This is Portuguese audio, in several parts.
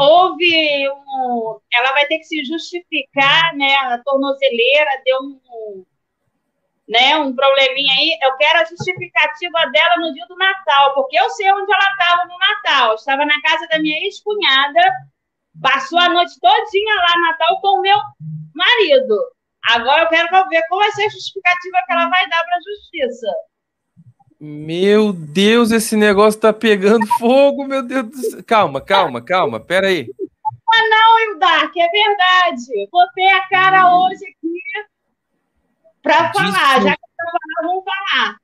houve um. Ela vai ter que se justificar, né? A tornozeleira deu um, né, um probleminha aí. Eu quero a justificativa dela no dia do Natal, porque eu sei onde ela estava no Natal. Estava na casa da minha ex-cunhada, passou a noite todinha lá no Natal com o meu marido. Agora eu quero ver qual vai ser a justificativa que ela vai dar para a justiça. Meu Deus, esse negócio tá pegando fogo, meu Deus do céu. Calma, calma, calma, pera aí. Ah, não, Hildark, é verdade. Botei a cara hoje aqui para falar, já que eu vamos falar.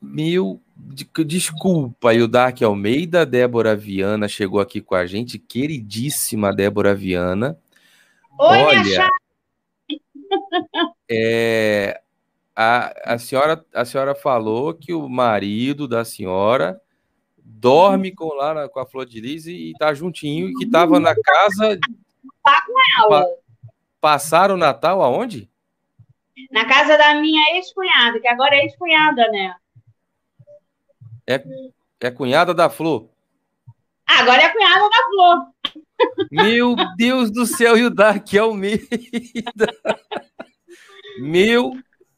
Meu, desculpa, Hildark Almeida, Débora Viana chegou aqui com a gente, queridíssima Débora Viana. Oi, Olha, é, a, a, senhora, a senhora falou que o marido da senhora dorme com, lá na, com a Flor de Lis e está juntinho e que estava na casa. Tá com ela. Pa, passaram o Natal aonde? Na casa da minha ex-cunhada, que agora é ex-cunhada, né? É, é cunhada da Flor. Agora é cunhada da Flor. Meu Deus do céu, e o Dark Almeida. Meu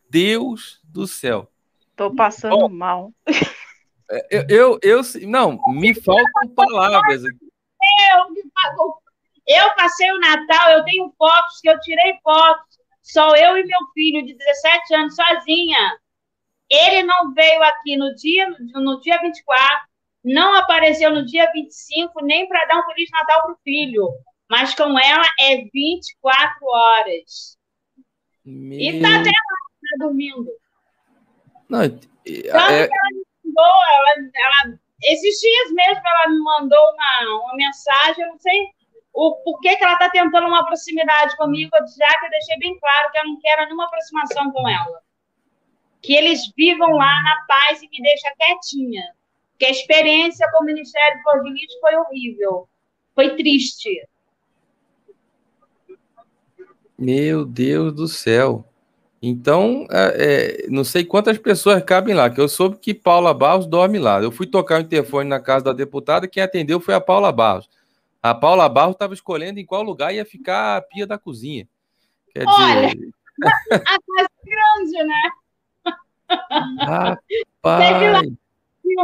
Deus do céu. Tô passando oh, mal. É, eu, eu, eu, não, me faltam palavras. Eu, eu passei o Natal, eu tenho fotos que eu tirei fotos, só eu e meu filho de 17 anos sozinha. Ele não veio aqui no dia, no dia 24, não apareceu no dia 25, nem para dar um Feliz Natal pro filho. Mas com ela é 24 horas. Meu... E tá até lá tá dormindo. Não, é... ela me mandou, ela, ela, esses dias mesmo ela me mandou uma, uma mensagem, eu não sei o porquê que ela está tentando uma proximidade comigo, já que eu deixei bem claro que eu não quero nenhuma aproximação com ela. Que eles vivam lá na paz e me deixem quietinha. Porque a experiência com o Ministério do Lixo foi horrível. Foi triste. Meu Deus do céu. Então, é, é, não sei quantas pessoas cabem lá, que eu soube que Paula Barros dorme lá. Eu fui tocar o interfone na casa da deputada, quem atendeu foi a Paula Barros. A Paula Barros estava escolhendo em qual lugar ia ficar a pia da cozinha. Quer Olha, dizer... a casa é grande, né? Rapaz.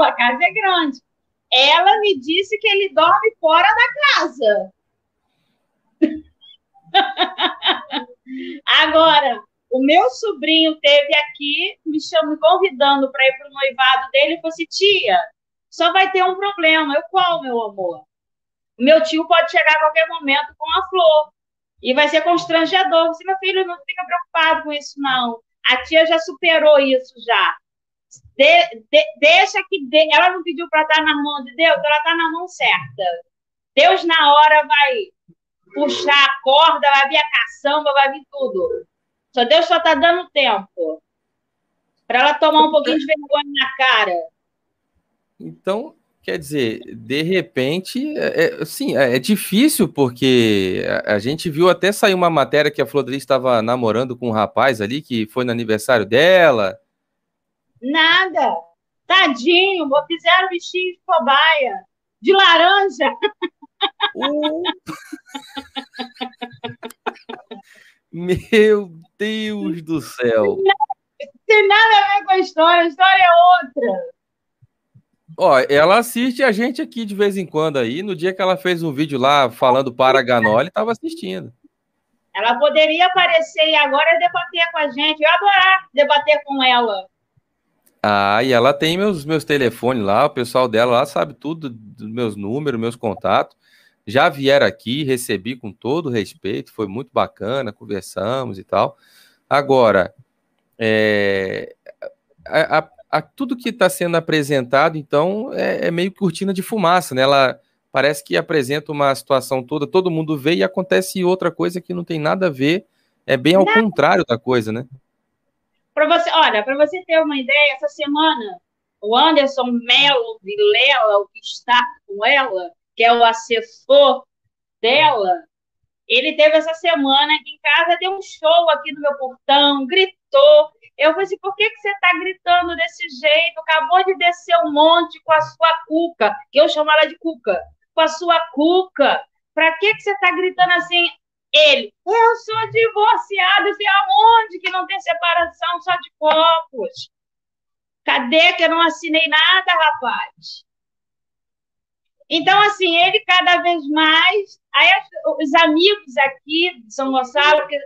A casa é grande. Ela me disse que ele dorme fora da casa. Agora, o meu sobrinho teve aqui, me chamou, convidando para ir para o noivado dele, e falou assim: tia, só vai ter um problema. Eu, qual, meu amor? Meu tio pode chegar a qualquer momento com a flor. E vai ser constrangedor. Você, meu filho, não fica preocupado com isso, não. A tia já superou isso já. De, de, deixa que de, ela não pediu para estar na mão de Deus, ela está na mão certa. Deus na hora vai puxar a corda, vai vir a caçamba, vai vir tudo. Só Deus só está dando tempo para ela tomar um pouquinho de vergonha na cara. Então, quer dizer, de repente, é, é, sim, é, é difícil porque a, a, gente viu até sair uma matéria que a Flodri estava namorando com um rapaz ali que foi no aniversário dela. Nada. Tadinho, fizeram bichinho de cobaia, de laranja. Uh. Meu Deus do céu. Tem nada a ver com a história, a história é outra. Ó, ela assiste a gente aqui de vez em quando aí. No dia que ela fez um vídeo lá falando para a Ganoli, estava assistindo. Ela poderia aparecer e agora debater com a gente. Eu adorar debater com ela. Ah, e ela tem meus, meus telefones lá, o pessoal dela lá sabe tudo dos meus números, meus contatos já vieram aqui, recebi com todo respeito, foi muito bacana, conversamos e tal. Agora, é, a, a, a, tudo que está sendo apresentado, então, é, é, meio cortina de fumaça, né? Ela parece que apresenta uma situação toda, todo mundo vê e acontece outra coisa que não tem nada a ver, é bem ao não. contrário da coisa, né? Para você, olha, para você ter uma ideia, essa semana o Anderson Melo Vilela, o que está com ela, que é o assessor dela, ele teve essa semana aqui em casa, deu um show aqui no meu portão, gritou. Eu falei assim, por que, que você está gritando desse jeito? Acabou de descer um monte com a sua cuca, que eu chamo ela de cuca. com a sua cuca. Pra que, que você tá gritando assim? Ele, eu sou divorciado, e aonde que não tem separação só de corpos? Cadê que eu não assinei nada, rapaz? Então, assim, ele cada vez mais. Aí, os amigos aqui de São Gonçalo, que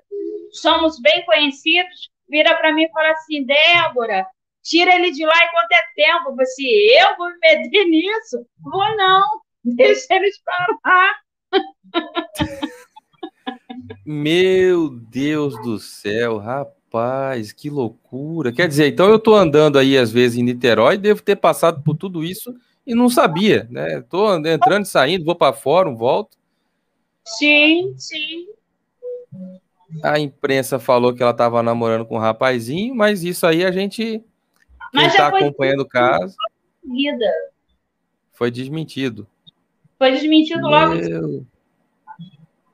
somos bem conhecidos, vira para mim e fala assim: Débora, tira ele de lá enquanto é tempo. Falei assim: eu vou me meter nisso? Vou não, deixa eles lá. Meu Deus do céu, rapaz, que loucura. Quer dizer, então eu tô andando aí às vezes em Niterói, devo ter passado por tudo isso e não sabia, né? Tô entrando e saindo, vou para fórum, volto. Sim, sim. A imprensa falou que ela estava namorando com um rapazinho, mas isso aí a gente mas está acompanhando o caso. Foi desmentido. Foi desmentido logo. Meu...